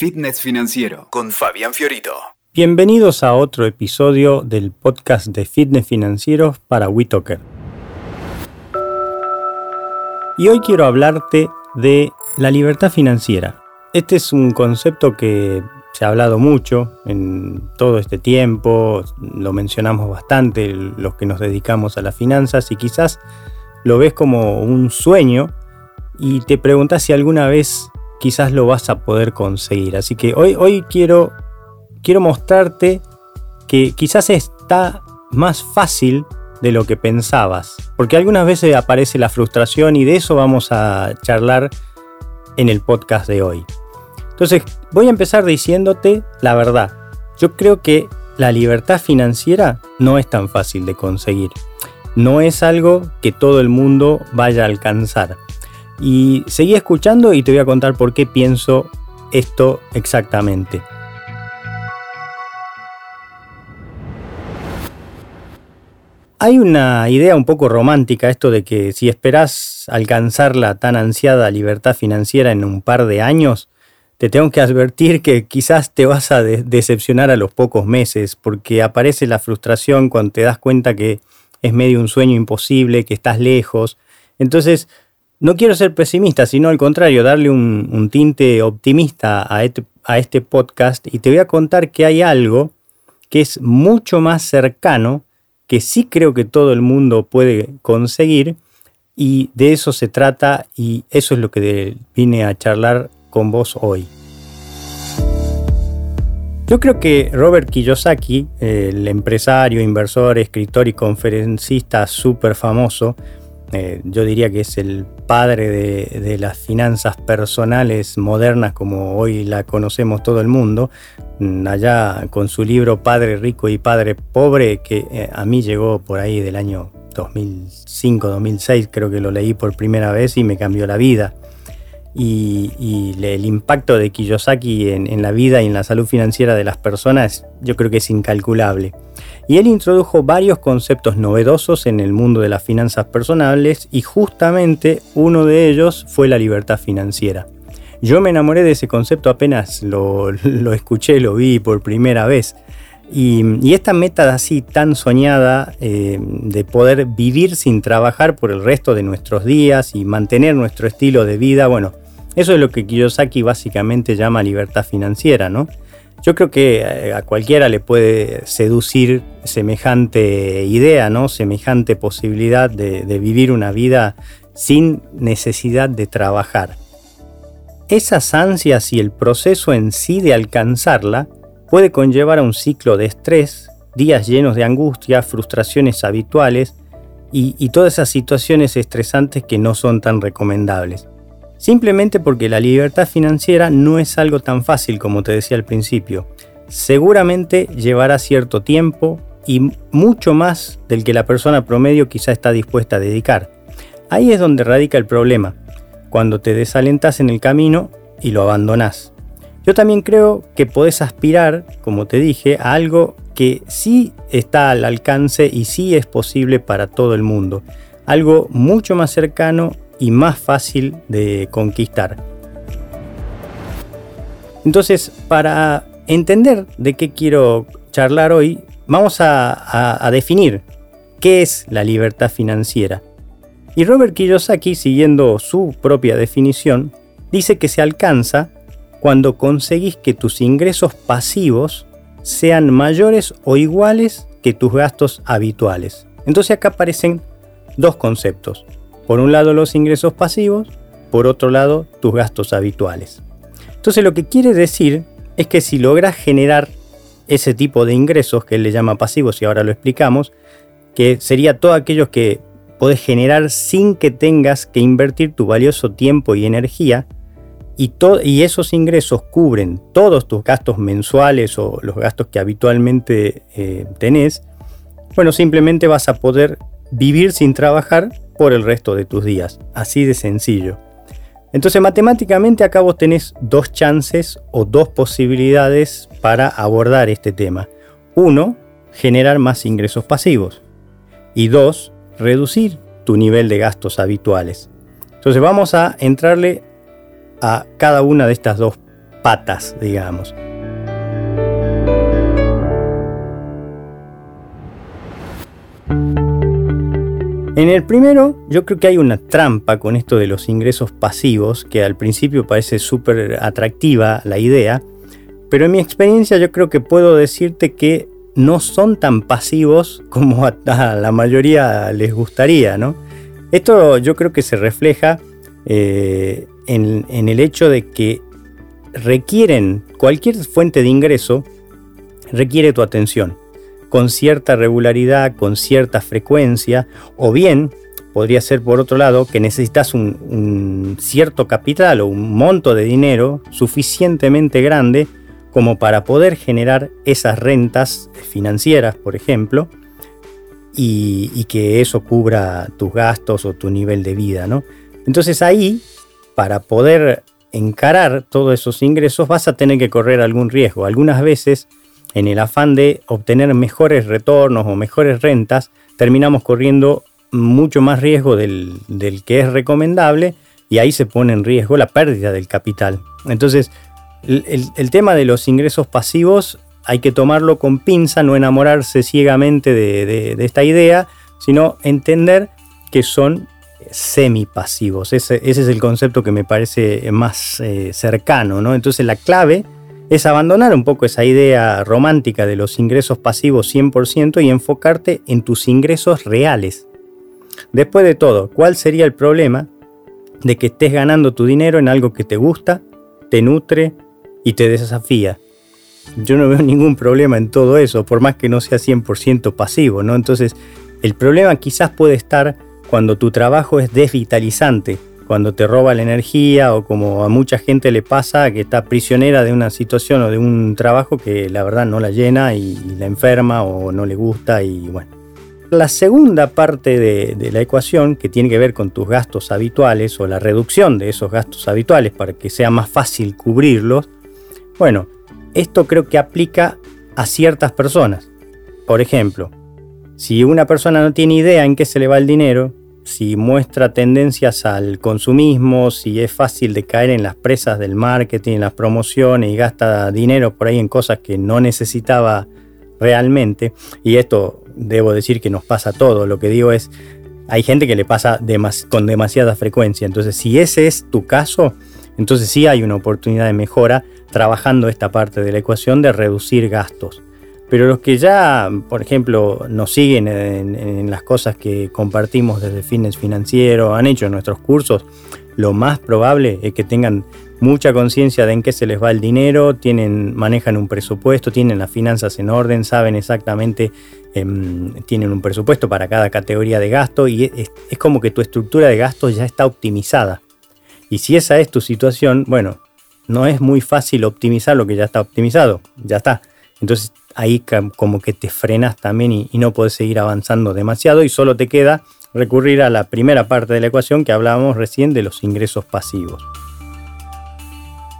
Fitness Financiero con Fabián Fiorito. Bienvenidos a otro episodio del podcast de Fitness Financiero para WeToker. Y hoy quiero hablarte de la libertad financiera. Este es un concepto que se ha hablado mucho en todo este tiempo, lo mencionamos bastante los que nos dedicamos a las finanzas y quizás lo ves como un sueño y te preguntas si alguna vez quizás lo vas a poder conseguir. Así que hoy, hoy quiero, quiero mostrarte que quizás está más fácil de lo que pensabas. Porque algunas veces aparece la frustración y de eso vamos a charlar en el podcast de hoy. Entonces, voy a empezar diciéndote la verdad. Yo creo que la libertad financiera no es tan fácil de conseguir. No es algo que todo el mundo vaya a alcanzar. Y seguí escuchando y te voy a contar por qué pienso esto exactamente. Hay una idea un poco romántica, esto de que si esperás alcanzar la tan ansiada libertad financiera en un par de años, te tengo que advertir que quizás te vas a decepcionar a los pocos meses, porque aparece la frustración cuando te das cuenta que es medio un sueño imposible, que estás lejos. Entonces, no quiero ser pesimista, sino al contrario, darle un, tinte optimista este, a este, podcast y te voy a contar que hay algo que es mucho más cercano, que sí creo que todo el mundo puede conseguir y de eso se trata y eso es lo que vine a charlar con vos hoy. Yo creo que Robert Kiyosaki, el empresario, inversor, escritor y conferencista súper famoso, eh, yo diría que es el padre de, las finanzas personales modernas como hoy la conocemos todo el mundo, mm, allá con su libro Padre Rico y Padre Pobre, que eh, a mí llegó por ahí del año 2005-2006, creo que lo leí por primera vez y me cambió la vida. Y, el impacto de Kiyosaki en la vida y en la salud financiera de las personas yo creo que es incalculable y él introdujo varios conceptos novedosos en el mundo de las finanzas personales y justamente uno de ellos fue la libertad financiera. Yo me enamoré de ese concepto apenas lo, escuché, lo vi por primera vez. Y, esta meta así tan soñada eh, de poder vivir sin trabajar por el resto de nuestros días y mantener nuestro estilo de vida, bueno, eso es lo que Kiyosaki básicamente llama libertad financiera, ¿no? Yo creo que eh, a cualquiera le puede seducir semejante idea, ¿no? Semejante posibilidad de, vivir una vida sin necesidad de trabajar. Esas ansias y el proceso en sí de alcanzarla puede conllevar a un ciclo de estrés, días llenos de angustia, frustraciones habituales y, todas esas situaciones estresantes que no son tan recomendables. Simplemente porque la libertad financiera no es algo tan fácil como te decía al principio. Seguramente llevará cierto tiempo y mucho más del que la persona promedio quizá está dispuesta a dedicar. Ahí es donde radica el problema, cuando te desalentas en el camino y lo abandonás. Yo también creo que podés aspirar, como te dije, a algo que sí está al alcance y sí es posible para todo el mundo. Algo mucho más cercano y más fácil de conquistar. Entonces, para entender de qué quiero charlar hoy, vamos a, definir qué es la libertad financiera. Y Robert Kiyosaki, siguiendo su propia definición, dice que se alcanza cuando conseguís que tus ingresos pasivos sean mayores o iguales que tus gastos habituales. Entonces acá aparecen dos conceptos. Por un lado los ingresos pasivos, por otro lado tus gastos habituales. Entonces lo que quiere decir es que si logras generar ese tipo de ingresos que él le llama pasivos y ahora lo explicamos, que sería todo aquello que puedes generar sin que tengas que invertir tu valioso tiempo y energía y, y esos ingresos cubren todos tus gastos mensuales o los gastos que habitualmente eh, tenés, bueno, simplemente vas a poder vivir sin trabajar por el resto de tus días. Así de sencillo. Entonces matemáticamente acá vos tenés dos chances o dos posibilidades para abordar este tema. Uno, generar más ingresos pasivos. Y dos, reducir tu nivel de gastos habituales. Entonces vamos a entrarle a cada una de estas dos patas, digamos. En el primero, yo creo que hay una trampa con esto de los ingresos pasivos, que al principio parece súper atractiva la idea, pero en mi experiencia yo creo que puedo decirte que no son tan pasivos como a, la mayoría les gustaría, ¿no? Esto yo creo que se refleja eh, en, en el hecho de que requieren, cualquier fuente de ingreso requiere tu atención con cierta regularidad, con cierta frecuencia, o bien podría ser por otro lado que necesitas un, cierto capital o un monto de dinero suficientemente grande como para poder generar esas rentas financieras, por ejemplo, y, que eso cubra tus gastos o tu nivel de vida, ¿no? Entonces ahí, para poder encarar todos esos ingresos, vas a tener que correr algún riesgo. Algunas veces en el afán de obtener mejores retornos o mejores rentas, terminamos corriendo mucho más riesgo del, que es recomendable y ahí se pone en riesgo la pérdida del capital. Entonces, el, tema de los ingresos pasivos hay que tomarlo con pinza, no enamorarse ciegamente de, esta idea, sino entender que son semipasivos. Ese, ese es el concepto que me parece más eh, cercano. ¿no? Entonces, la clave es abandonar un poco esa idea romántica de los ingresos pasivos 100% y enfocarte en tus ingresos reales. Después de todo, ¿cuál sería el problema de que estés ganando tu dinero en algo que te gusta, te nutre y te desafía? Yo no veo ningún problema en todo eso, por más que no sea 100% pasivo, ¿no? Entonces, el problema quizás puede estar cuando tu trabajo es desvitalizante, cuando te roba la energía o como a mucha gente le pasa que está prisionera de una situación o de un trabajo que la verdad no la llena y, la enferma o no le gusta y bueno. La segunda parte de, de, la ecuación, que tiene que ver con tus gastos habituales o la reducción de esos gastos habituales para que sea más fácil cubrirlos, bueno, esto creo que aplica a ciertas personas. Por ejemplo, si una persona no tiene idea en qué se le va el dinero, si muestra tendencias al consumismo, si es fácil de caer en las presas del marketing, en las promociones y gasta dinero por ahí en cosas que no necesitaba realmente. Y esto debo decir que nos pasa todo. Lo que digo es, hay gente que le pasa con demasiada frecuencia. Entonces, si ese es tu caso, entonces sí hay una oportunidad de mejora trabajando esta parte de la ecuación de reducir gastos. Pero los que ya, por ejemplo, nos siguen en, las cosas que compartimos desde Fitness Financiero, han hecho nuestros cursos, lo más probable es que tengan mucha conciencia de en qué se les va el dinero, tienen, manejan un presupuesto, tienen las finanzas en orden, saben exactamente, em, tienen un presupuesto para cada categoría de gasto y es, es como que tu estructura de gastos ya está optimizada. Y si esa es tu situación, bueno, no es muy fácil optimizar lo que ya está optimizado, ya está. Entonces ahí como que te frenas también y, no puedes seguir avanzando demasiado y solo te queda recurrir a la primera parte de la ecuación que hablábamos recién de los ingresos pasivos.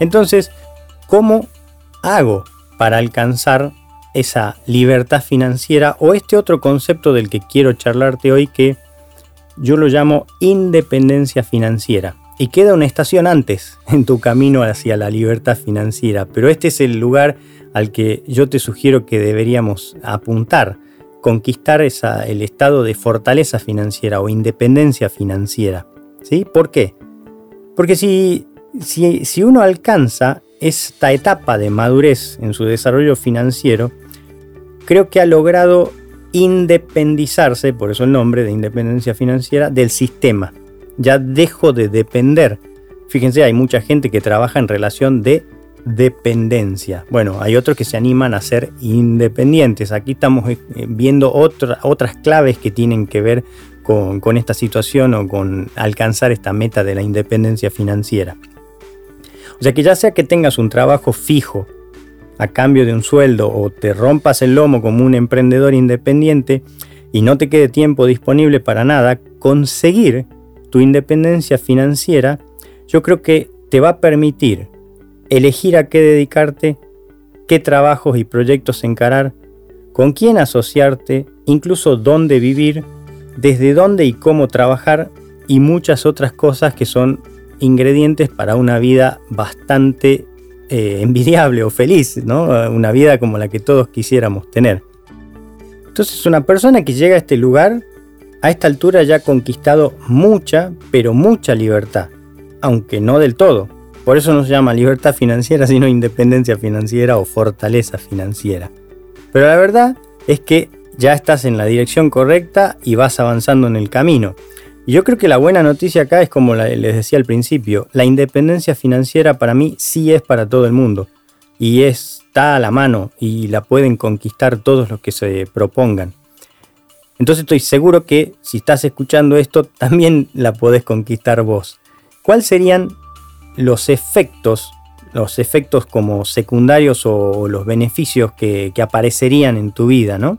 Entonces, ¿cómo hago para alcanzar esa libertad financiera o este otro concepto del que quiero charlarte hoy que yo lo llamo independencia financiera? Y queda una estación antes en tu camino hacia la libertad financiera, pero este es el lugar al que yo te sugiero que deberíamos apuntar, conquistar esa, el estado de fortaleza financiera o independencia financiera. ¿Sí? ¿Por qué? Porque si, si, si uno alcanza esta etapa de madurez en su desarrollo financiero, creo que ha logrado independizarse, por eso el nombre de independencia financiera, del sistema. Ya dejo de depender. Fíjense, hay mucha gente que trabaja en relación de dependencia. Bueno, hay otros que se animan a ser independientes. Aquí estamos eh, viendo otras claves que tienen que ver con, con esta situación o con alcanzar esta meta de la independencia financiera. O sea que ya sea que tengas un trabajo fijo a cambio de un sueldo o te rompas el lomo como un emprendedor independiente y no te quede tiempo disponible para nada, conseguir tu independencia financiera yo creo que te va a permitir elegir a qué dedicarte, qué trabajos y proyectos encarar, con quién asociarte, incluso dónde vivir, desde dónde y cómo trabajar y muchas otras cosas que son ingredientes para una vida bastante eh, envidiable o feliz, ¿no? Una vida como la que todos quisiéramos tener. Entonces una persona que llega a este lugar, a esta altura ya ha conquistado mucha, pero mucha libertad, aunque no del todo. Por eso no se llama libertad financiera, sino independencia financiera o fortaleza financiera. Pero la verdad es que ya estás en la dirección correcta y vas avanzando en el camino. Y yo creo que la buena noticia acá es como les decía al principio, la independencia financiera para mí sí es para todo el mundo y está a la mano y la pueden conquistar todos los que se propongan. Entonces estoy seguro que si estás escuchando esto también la podés conquistar vos. ¿Cuáles serían los efectos, los efectos como secundarios o los beneficios que, que aparecerían en tu vida, ¿no?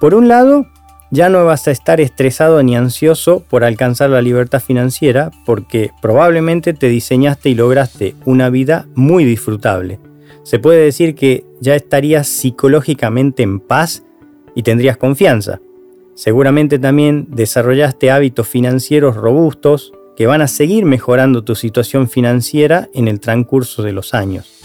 Por un lado, ya no vas a estar estresado ni ansioso por alcanzar la libertad financiera porque probablemente te diseñaste y lograste una vida muy disfrutable. Se puede decir que ya estarías psicológicamente en paz y tendrías confianza. Seguramente también desarrollaste hábitos financieros robustos que van a seguir mejorando tu situación financiera en el transcurso de los años.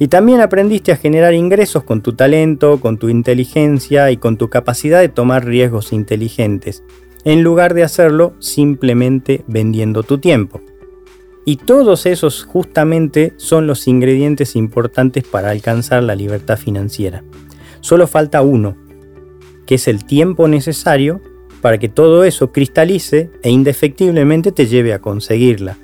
Y también aprendiste a generar ingresos con tu talento, con tu inteligencia y con tu capacidad de tomar riesgos inteligentes, en lugar de hacerlo simplemente vendiendo tu tiempo. Y todos esos justamente son los ingredientes importantes para alcanzar la libertad financiera. Solo falta uno, que es el tiempo necesario para que todo eso cristalice e indefectiblemente te lleve a conseguirla.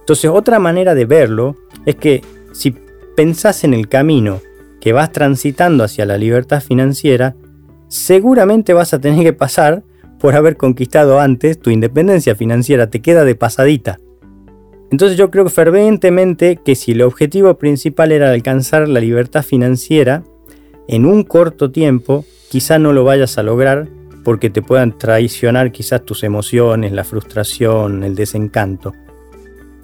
Entonces otra manera de verlo es que si pensás en el camino que vas transitando hacia la libertad financiera, seguramente vas a tener que pasar por haber conquistado antes tu independencia financiera, te queda de pasadita. Entonces yo creo ferventemente que si el objetivo principal era alcanzar la libertad financiera, en un corto tiempo quizá no lo vayas a lograr porque te puedan traicionar quizás tus emociones, la frustración, el desencanto.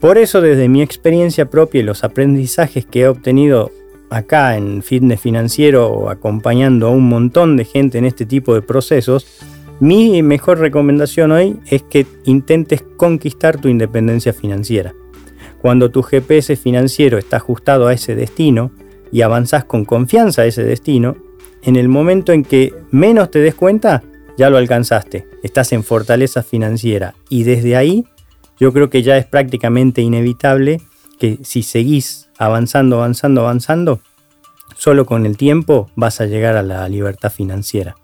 Por eso desde mi experiencia propia y los aprendizajes que he obtenido acá en fitness financiero acompañando a un montón de gente en este tipo de procesos, mi mejor recomendación hoy es que intentes conquistar tu independencia financiera. Cuando tu GPS financiero está ajustado a ese destino y avanzas con confianza a ese destino, en el momento en que menos te des cuenta, ya lo alcanzaste, estás en fortaleza financiera y desde ahí yo creo que ya es prácticamente inevitable que si seguís avanzando, avanzando, avanzando, solo con el tiempo vas a llegar a la libertad financiera.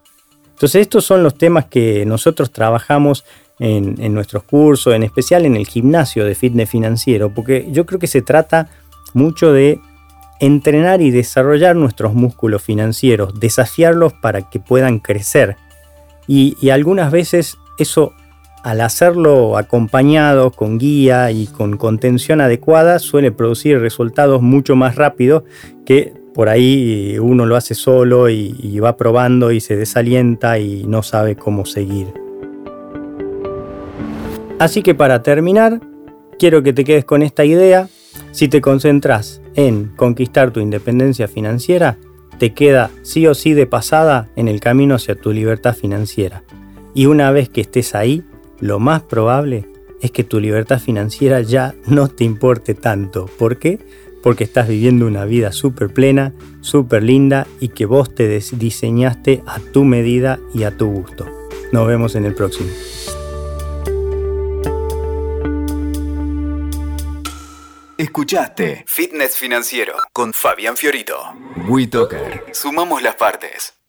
Entonces estos son los temas que nosotros trabajamos en, nuestros cursos, en especial en el gimnasio de fitness financiero, porque yo creo que se trata mucho de entrenar y desarrollar nuestros músculos financieros, desafiarlos para que puedan crecer. Y, algunas veces eso al hacerlo acompañado con guía y con contención adecuada suele producir resultados mucho más rápido que por ahí uno lo hace solo y, va probando y se desalienta y no sabe cómo seguir. Así que para terminar, quiero que te quedes con esta idea. Si te concentras en conquistar tu independencia financiera, te queda sí o sí de pasada en el camino hacia tu libertad financiera. Y una vez que estés ahí, lo más probable es que tu libertad financiera ya no te importe tanto. ¿Por qué? Porque estás viviendo una vida súper plena, súper linda y que vos te diseñaste a tu medida y a tu gusto. Nos vemos en el próximo. Escuchaste Fitness Financiero con Fabián Fiorito. WeToker. Sumamos las partes.